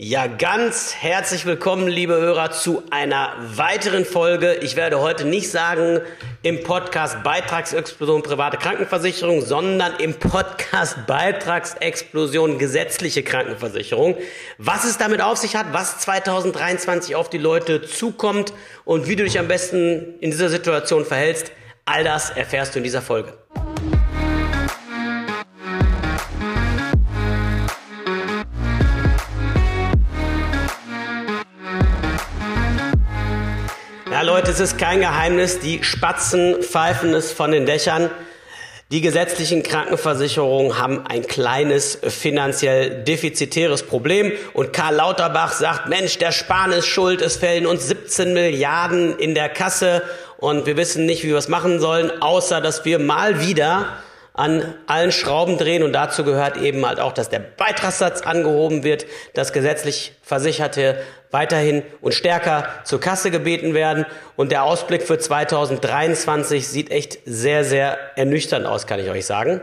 Ja, ganz herzlich willkommen, liebe Hörer, zu einer weiteren Folge. Ich werde heute nicht sagen im Podcast Beitragsexplosion private Krankenversicherung, sondern im Podcast Beitragsexplosion gesetzliche Krankenversicherung. Was es damit auf sich hat, was 2023 auf die Leute zukommt und wie du dich am besten in dieser Situation verhältst, all das erfährst du in dieser Folge. Leute, es ist kein Geheimnis. Die Spatzen pfeifen es von den Dächern. Die gesetzlichen Krankenversicherungen haben ein kleines finanziell defizitäres Problem und Karl Lauterbach sagt, Mensch, der Spahn ist schuld, es fehlen uns 17 Milliarden in der Kasse und wir wissen nicht, wie wir es machen sollen, außer dass wir mal wieder an allen Schrauben drehen und dazu gehört eben halt auch, dass der Beitragssatz angehoben wird, dass gesetzlich Versicherte weiterhin und stärker zur Kasse gebeten werden und der Ausblick für 2023 sieht echt sehr, sehr ernüchternd aus, kann ich euch sagen.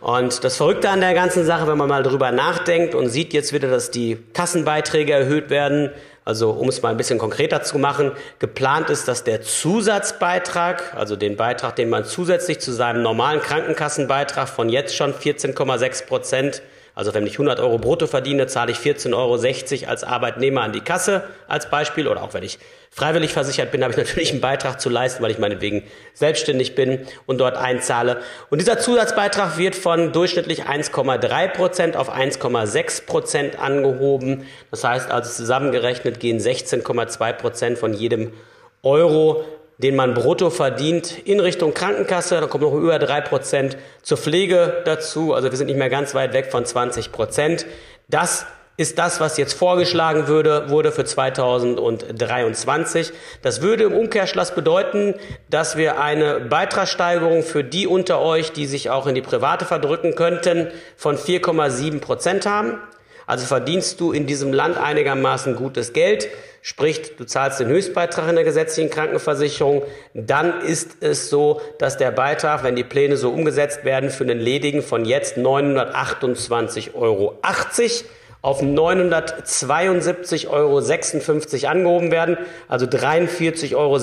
Und das Verrückte an der ganzen Sache, wenn man mal drüber nachdenkt und sieht jetzt wieder, dass die Kassenbeiträge erhöht werden, also um es mal ein bisschen konkreter zu machen, geplant ist, dass der Zusatzbeitrag, also den Beitrag, den man zusätzlich zu seinem normalen Krankenkassenbeitrag von jetzt schon 14,6 Prozent also wenn ich 100 Euro brutto verdiene, zahle ich 14,60 Euro als Arbeitnehmer an die Kasse als Beispiel. Oder auch wenn ich freiwillig versichert bin, habe ich natürlich einen Beitrag zu leisten, weil ich meinetwegen selbstständig bin und dort einzahle. Und dieser Zusatzbeitrag wird von durchschnittlich 1,3 Prozent auf 1,6 Prozent angehoben. Das heißt also zusammengerechnet gehen 16,2 Prozent von jedem Euro den man brutto verdient, in Richtung Krankenkasse. Da kommt noch über drei Prozent zur Pflege dazu. Also wir sind nicht mehr ganz weit weg von 20 Prozent. Das ist das, was jetzt vorgeschlagen würde, wurde für 2023. Das würde im Umkehrschluss bedeuten, dass wir eine Beitragssteigerung für die unter euch, die sich auch in die Private verdrücken könnten, von 4,7 Prozent haben. Also verdienst du in diesem Land einigermaßen gutes Geld, sprich du zahlst den Höchstbeitrag in der gesetzlichen Krankenversicherung, dann ist es so, dass der Beitrag, wenn die Pläne so umgesetzt werden, für den Ledigen von jetzt 928,80 Euro auf 972,56 Euro angehoben werden, also 43,76 Euro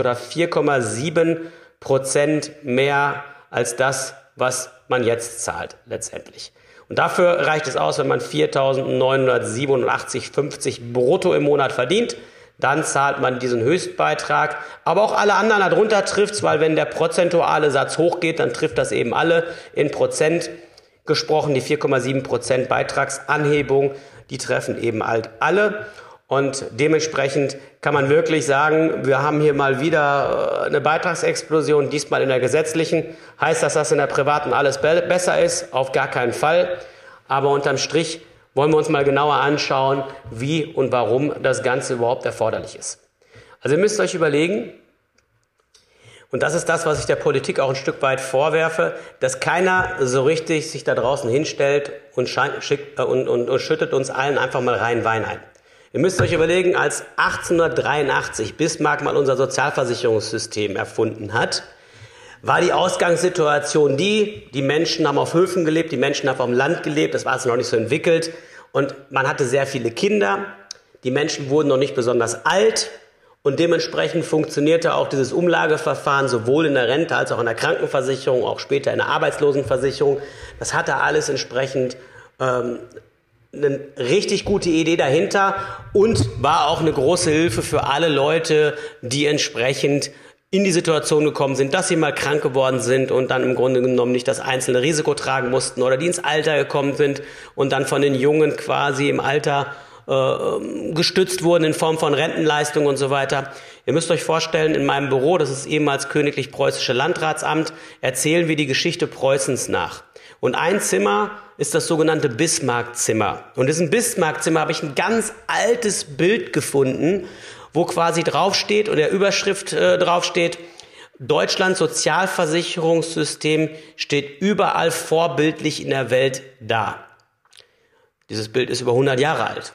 oder 4,7 Prozent mehr als das, was man jetzt zahlt letztendlich. Und dafür reicht es aus, wenn man 4.987,50 brutto im Monat verdient. Dann zahlt man diesen Höchstbeitrag. Aber auch alle anderen darunter trifft's, weil wenn der prozentuale Satz hochgeht, dann trifft das eben alle in Prozent gesprochen. Die 4,7 Prozent Beitragsanhebung, die treffen eben halt alle. Und dementsprechend kann man wirklich sagen, wir haben hier mal wieder äh, eine Beitragsexplosion, diesmal in der gesetzlichen. Heißt das, dass in der privaten alles be besser ist? Auf gar keinen Fall. Aber unterm Strich wollen wir uns mal genauer anschauen, wie und warum das Ganze überhaupt erforderlich ist. Also ihr müsst euch überlegen, und das ist das, was ich der Politik auch ein Stück weit vorwerfe, dass keiner so richtig sich da draußen hinstellt und, schickt, äh, und, und, und schüttet uns allen einfach mal rein Wein ein. Ihr müsst euch überlegen, als 1883 Bismarck mal unser Sozialversicherungssystem erfunden hat, war die Ausgangssituation die, die Menschen haben auf Höfen gelebt, die Menschen haben auf dem Land gelebt, das war es noch nicht so entwickelt und man hatte sehr viele Kinder, die Menschen wurden noch nicht besonders alt und dementsprechend funktionierte auch dieses Umlageverfahren sowohl in der Rente als auch in der Krankenversicherung, auch später in der Arbeitslosenversicherung. Das hatte alles entsprechend ähm, eine richtig gute Idee dahinter und war auch eine große Hilfe für alle Leute, die entsprechend in die Situation gekommen sind, dass sie mal krank geworden sind und dann im Grunde genommen nicht das einzelne Risiko tragen mussten oder die ins Alter gekommen sind und dann von den Jungen quasi im Alter äh, gestützt wurden in Form von Rentenleistungen und so weiter. Ihr müsst euch vorstellen, in meinem Büro, das ist ehemals Königlich Preußische Landratsamt, erzählen wir die Geschichte Preußens nach. Und ein Zimmer ist das sogenannte Bismarck-Zimmer. Und in diesem Bismarck-Zimmer habe ich ein ganz altes Bild gefunden, wo quasi draufsteht und der Überschrift äh, draufsteht, Deutschlands Sozialversicherungssystem steht überall vorbildlich in der Welt da. Dieses Bild ist über 100 Jahre alt.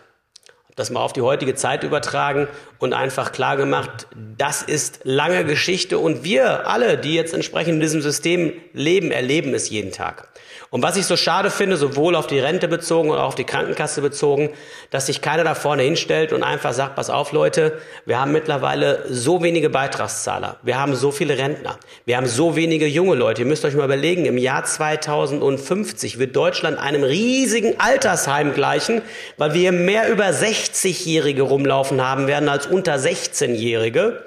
Das mal auf die heutige Zeit übertragen und einfach klar gemacht, das ist lange Geschichte und wir alle, die jetzt entsprechend in diesem System leben, erleben es jeden Tag. Und was ich so schade finde, sowohl auf die Rente bezogen und auch auf die Krankenkasse bezogen, dass sich keiner da vorne hinstellt und einfach sagt, pass auf Leute, wir haben mittlerweile so wenige Beitragszahler, wir haben so viele Rentner, wir haben so wenige junge Leute. Ihr müsst euch mal überlegen, im Jahr 2050 wird Deutschland einem riesigen Altersheim gleichen, weil wir mehr über 60-Jährige rumlaufen haben werden als unter 16-Jährige.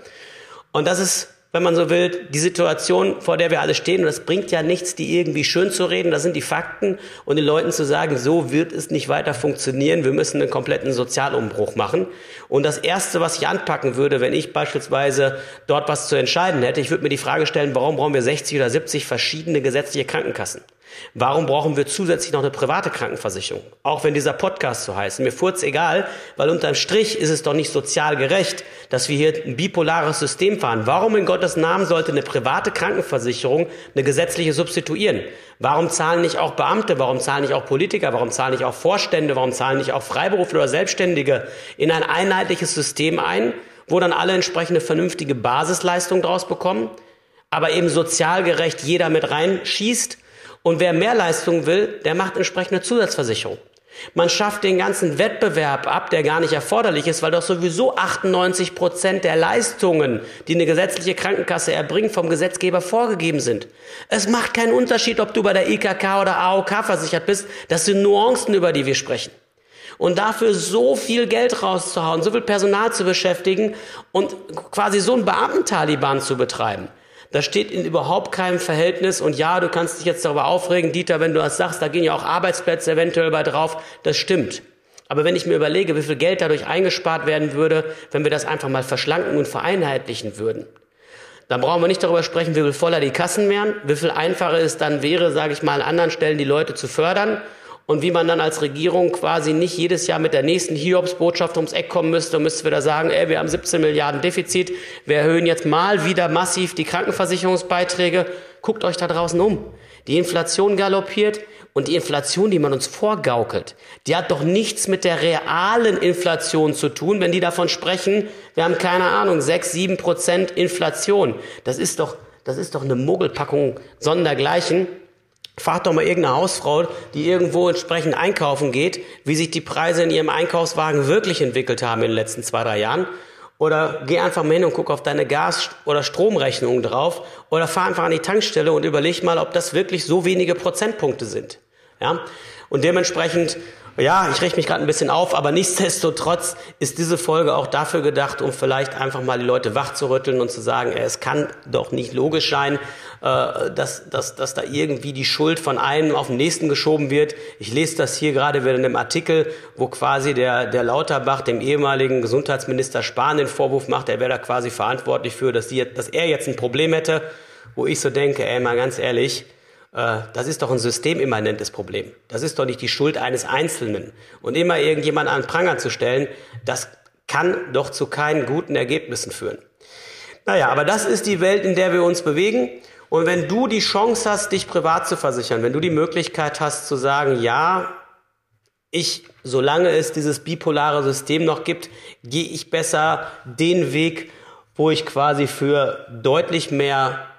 Und das ist wenn man so will, die Situation, vor der wir alle stehen. Und das bringt ja nichts, die irgendwie schön zu reden. Das sind die Fakten. Und den Leuten zu sagen, so wird es nicht weiter funktionieren. Wir müssen einen kompletten Sozialumbruch machen. Und das Erste, was ich anpacken würde, wenn ich beispielsweise dort was zu entscheiden hätte, ich würde mir die Frage stellen, warum brauchen wir 60 oder 70 verschiedene gesetzliche Krankenkassen? Warum brauchen wir zusätzlich noch eine private Krankenversicherung? Auch wenn dieser Podcast so heißt. Mir furz egal, weil unterm Strich ist es doch nicht sozial gerecht, dass wir hier ein bipolares System fahren. Warum in Gottes Namen sollte eine private Krankenversicherung eine gesetzliche substituieren? Warum zahlen nicht auch Beamte? Warum zahlen nicht auch Politiker? Warum zahlen nicht auch Vorstände? Warum zahlen nicht auch Freiberufler oder Selbstständige in ein einheitliches System ein, wo dann alle entsprechende vernünftige Basisleistungen draus bekommen, aber eben sozial gerecht jeder mit reinschießt? Und wer mehr Leistung will, der macht entsprechende Zusatzversicherung. Man schafft den ganzen Wettbewerb ab, der gar nicht erforderlich ist, weil doch sowieso 98 Prozent der Leistungen, die eine gesetzliche Krankenkasse erbringt, vom Gesetzgeber vorgegeben sind. Es macht keinen Unterschied, ob du bei der IKK oder AOK versichert bist. Das sind Nuancen, über die wir sprechen. Und dafür so viel Geld rauszuhauen, so viel Personal zu beschäftigen und quasi so einen Beamtentaliban zu betreiben. Das steht in überhaupt keinem Verhältnis. Und ja, du kannst dich jetzt darüber aufregen, Dieter, wenn du das sagst, da gehen ja auch Arbeitsplätze eventuell bei drauf. Das stimmt. Aber wenn ich mir überlege, wie viel Geld dadurch eingespart werden würde, wenn wir das einfach mal verschlanken und vereinheitlichen würden, dann brauchen wir nicht darüber sprechen, wie viel voller die Kassen wären, wie viel einfacher es dann wäre, sage ich mal, an anderen Stellen die Leute zu fördern und wie man dann als Regierung quasi nicht jedes Jahr mit der nächsten Hiobsbotschaft ums Eck kommen müsste und müsste wieder sagen, ey, wir haben 17 Milliarden Defizit, wir erhöhen jetzt mal wieder massiv die Krankenversicherungsbeiträge. Guckt euch da draußen um. Die Inflation galoppiert und die Inflation, die man uns vorgaukelt, die hat doch nichts mit der realen Inflation zu tun, wenn die davon sprechen, wir haben keine Ahnung, 6, 7 Prozent Inflation. Das ist doch, das ist doch eine Mogelpackung sondergleichen. Fragt doch mal irgendeine Hausfrau, die irgendwo entsprechend einkaufen geht, wie sich die Preise in ihrem Einkaufswagen wirklich entwickelt haben in den letzten zwei, drei Jahren. Oder geh einfach mal hin und guck auf deine Gas- oder Stromrechnung drauf. Oder fahr einfach an die Tankstelle und überleg mal, ob das wirklich so wenige Prozentpunkte sind. Ja? Und dementsprechend ja, ich richte mich gerade ein bisschen auf, aber nichtsdestotrotz ist diese Folge auch dafür gedacht, um vielleicht einfach mal die Leute wachzurütteln und zu sagen, es kann doch nicht logisch sein, äh, dass, dass, dass da irgendwie die Schuld von einem auf den nächsten geschoben wird. Ich lese das hier gerade wieder in einem Artikel, wo quasi der, der Lauterbach dem ehemaligen Gesundheitsminister Spahn den Vorwurf macht, er wäre da quasi verantwortlich für, dass, die, dass er jetzt ein Problem hätte, wo ich so denke, ey, mal ganz ehrlich, das ist doch ein systemimmanentes Problem. Das ist doch nicht die Schuld eines Einzelnen. Und immer irgendjemand an Pranger zu stellen, das kann doch zu keinen guten Ergebnissen führen. Naja, aber das ist die Welt, in der wir uns bewegen. Und wenn du die Chance hast, dich privat zu versichern, wenn du die Möglichkeit hast zu sagen, ja, ich, solange es dieses bipolare System noch gibt, gehe ich besser den Weg, wo ich quasi für deutlich mehr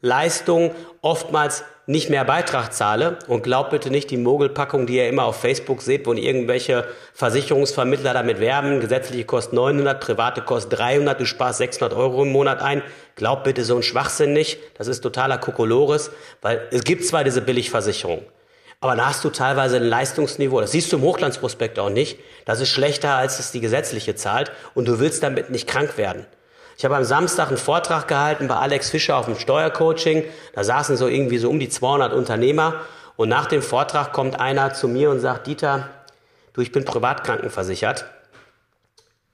Leistung oftmals nicht mehr Beitrag zahle. Und glaubt bitte nicht die Mogelpackung, die ihr immer auf Facebook seht, wo irgendwelche Versicherungsvermittler damit werben, gesetzliche kostet 900, private kostet 300, du sparst 600 Euro im Monat ein. Glaubt bitte so einen Schwachsinn nicht, das ist totaler Kokolores, weil es gibt zwar diese Billigversicherung, aber da hast du teilweise ein Leistungsniveau, das siehst du im Hochglanzprospekt auch nicht, das ist schlechter, als es die gesetzliche zahlt. Und du willst damit nicht krank werden. Ich habe am Samstag einen Vortrag gehalten bei Alex Fischer auf dem Steuercoaching. Da saßen so irgendwie so um die 200 Unternehmer. Und nach dem Vortrag kommt einer zu mir und sagt, Dieter, du, ich bin privatkrankenversichert.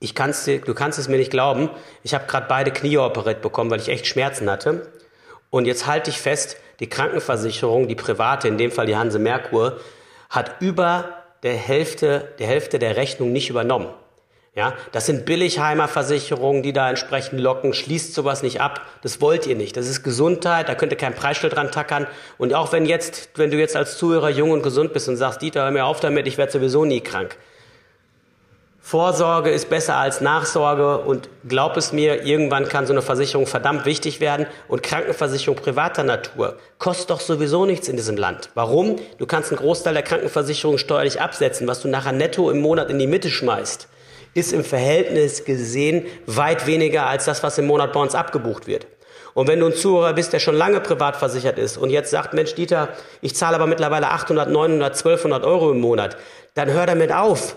Ich kann's, du kannst es mir nicht glauben. Ich habe gerade beide Knie operiert bekommen, weil ich echt Schmerzen hatte. Und jetzt halte ich fest, die Krankenversicherung, die private, in dem Fall die Hanse Merkur, hat über der Hälfte, der Hälfte der Rechnung nicht übernommen. Ja, das sind Billigheimer-Versicherungen, die da entsprechend locken. Schließt sowas nicht ab. Das wollt ihr nicht. Das ist Gesundheit. Da könnt ihr kein Preisschild dran tackern. Und auch wenn jetzt, wenn du jetzt als Zuhörer jung und gesund bist und sagst, Dieter, hör mir auf damit, ich werde sowieso nie krank. Vorsorge ist besser als Nachsorge und glaub es mir, irgendwann kann so eine Versicherung verdammt wichtig werden und Krankenversicherung privater Natur kostet doch sowieso nichts in diesem Land. Warum? Du kannst einen Großteil der Krankenversicherung steuerlich absetzen, was du nachher netto im Monat in die Mitte schmeißt, ist im Verhältnis gesehen weit weniger als das, was im Monat bei uns abgebucht wird. Und wenn du ein Zuhörer bist, der schon lange privat versichert ist und jetzt sagt, Mensch, Dieter, ich zahle aber mittlerweile 800, 900, 1200 Euro im Monat, dann hör damit auf.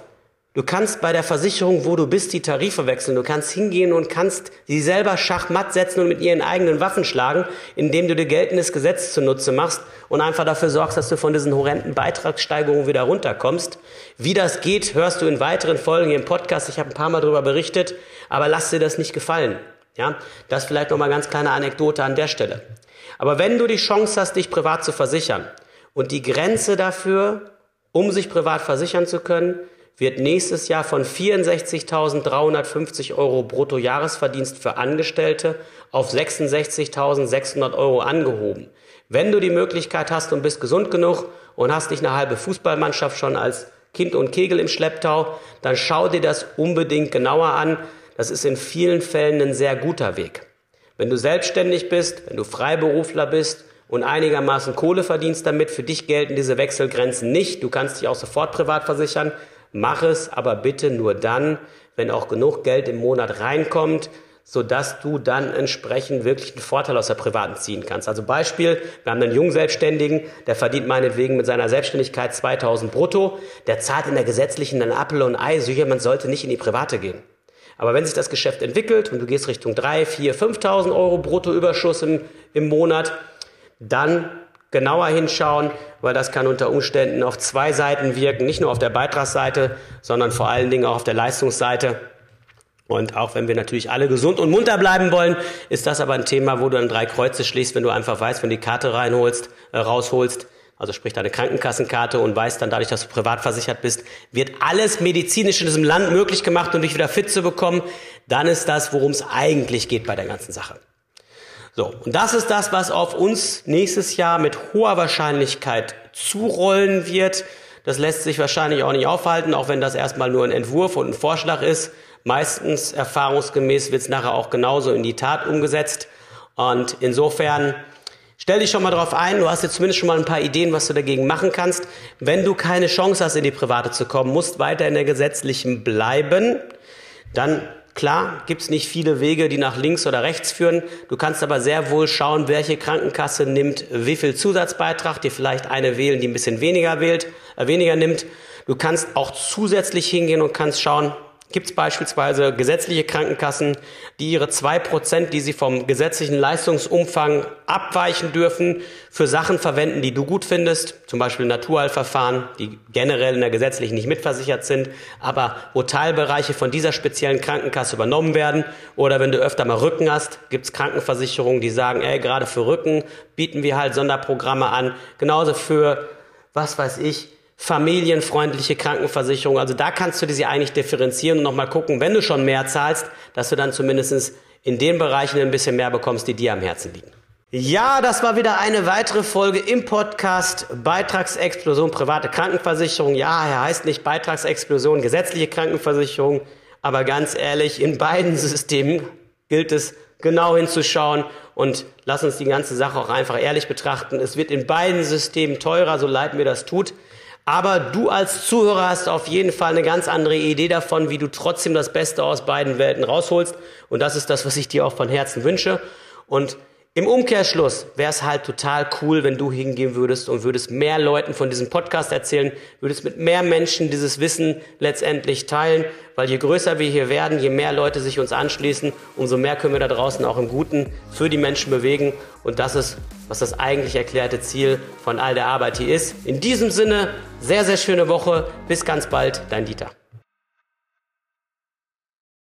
Du kannst bei der Versicherung, wo du bist, die Tarife wechseln. Du kannst hingehen und kannst sie selber schachmatt setzen und mit ihren eigenen Waffen schlagen, indem du dir geltendes Gesetz zunutze machst und einfach dafür sorgst, dass du von diesen horrenden Beitragssteigerungen wieder runterkommst. Wie das geht, hörst du in weiteren Folgen hier im Podcast. Ich habe ein paar Mal darüber berichtet, aber lass dir das nicht gefallen. Ja, das vielleicht noch mal ganz kleine Anekdote an der Stelle. Aber wenn du die Chance hast, dich privat zu versichern und die Grenze dafür, um sich privat versichern zu können, wird nächstes Jahr von 64.350 Euro Bruttojahresverdienst für Angestellte auf 66.600 Euro angehoben. Wenn du die Möglichkeit hast und bist gesund genug und hast nicht eine halbe Fußballmannschaft schon als Kind und Kegel im Schlepptau, dann schau dir das unbedingt genauer an. Das ist in vielen Fällen ein sehr guter Weg. Wenn du selbstständig bist, wenn du Freiberufler bist und einigermaßen Kohle verdienst damit, für dich gelten diese Wechselgrenzen nicht. Du kannst dich auch sofort privat versichern. Mach es aber bitte nur dann, wenn auch genug Geld im Monat reinkommt, sodass du dann entsprechend wirklich einen Vorteil aus der privaten ziehen kannst. Also Beispiel, wir haben einen jungen Selbstständigen, der verdient meinetwegen mit seiner Selbstständigkeit 2000 brutto, der zahlt in der gesetzlichen dann Apfel und Ei, so jemand sollte nicht in die private gehen. Aber wenn sich das Geschäft entwickelt und du gehst Richtung 3, 4, 5.000 Euro Bruttoüberschuss im, im Monat, dann genauer hinschauen, weil das kann unter Umständen auf zwei Seiten wirken, nicht nur auf der Beitragsseite, sondern vor allen Dingen auch auf der Leistungsseite. Und auch wenn wir natürlich alle gesund und munter bleiben wollen, ist das aber ein Thema, wo du dann drei Kreuze schließt, wenn du einfach weißt, wenn du die Karte reinholst, äh, rausholst, also sprich deine Krankenkassenkarte und weißt dann dadurch, dass du privat versichert bist, wird alles medizinisch in diesem Land möglich gemacht, um dich wieder fit zu bekommen, dann ist das, worum es eigentlich geht bei der ganzen Sache. So, und das ist das, was auf uns nächstes Jahr mit hoher Wahrscheinlichkeit zurollen wird. Das lässt sich wahrscheinlich auch nicht aufhalten, auch wenn das erstmal nur ein Entwurf und ein Vorschlag ist. Meistens erfahrungsgemäß wird es nachher auch genauso in die Tat umgesetzt. Und insofern stell dich schon mal drauf ein, du hast jetzt zumindest schon mal ein paar Ideen, was du dagegen machen kannst. Wenn du keine Chance hast, in die Private zu kommen, musst weiter in der gesetzlichen bleiben, dann Klar, gibt es nicht viele Wege, die nach links oder rechts führen. Du kannst aber sehr wohl schauen, welche Krankenkasse nimmt wie viel Zusatzbeitrag, dir vielleicht eine wählen, die ein bisschen weniger wählt, äh, weniger nimmt. Du kannst auch zusätzlich hingehen und kannst schauen, gibt es beispielsweise gesetzliche Krankenkassen, die ihre zwei Prozent, die sie vom gesetzlichen Leistungsumfang abweichen dürfen, für Sachen verwenden, die du gut findest, zum Beispiel Naturheilverfahren, die generell in der gesetzlichen nicht mitversichert sind, aber wo Teilbereiche von dieser speziellen Krankenkasse übernommen werden. Oder wenn du öfter mal Rücken hast, gibt es Krankenversicherungen, die sagen, ey, gerade für Rücken bieten wir halt Sonderprogramme an. Genauso für, was weiß ich, familienfreundliche Krankenversicherung. Also da kannst du sie eigentlich differenzieren und nochmal gucken, wenn du schon mehr zahlst, dass du dann zumindest in den Bereichen ein bisschen mehr bekommst, die dir am Herzen liegen. Ja, das war wieder eine weitere Folge im Podcast Beitragsexplosion private Krankenversicherung. Ja, er heißt nicht Beitragsexplosion gesetzliche Krankenversicherung, aber ganz ehrlich, in beiden Systemen gilt es genau hinzuschauen und lass uns die ganze Sache auch einfach ehrlich betrachten. Es wird in beiden Systemen teurer, so leid mir das tut. Aber du als Zuhörer hast auf jeden Fall eine ganz andere Idee davon, wie du trotzdem das Beste aus beiden Welten rausholst. Und das ist das, was ich dir auch von Herzen wünsche. Und im Umkehrschluss wäre es halt total cool, wenn du hingehen würdest und würdest mehr Leuten von diesem Podcast erzählen, würdest mit mehr Menschen dieses Wissen letztendlich teilen, weil je größer wir hier werden, je mehr Leute sich uns anschließen, umso mehr können wir da draußen auch im Guten für die Menschen bewegen und das ist, was das eigentlich erklärte Ziel von all der Arbeit hier ist. In diesem Sinne, sehr, sehr schöne Woche, bis ganz bald, dein Dieter.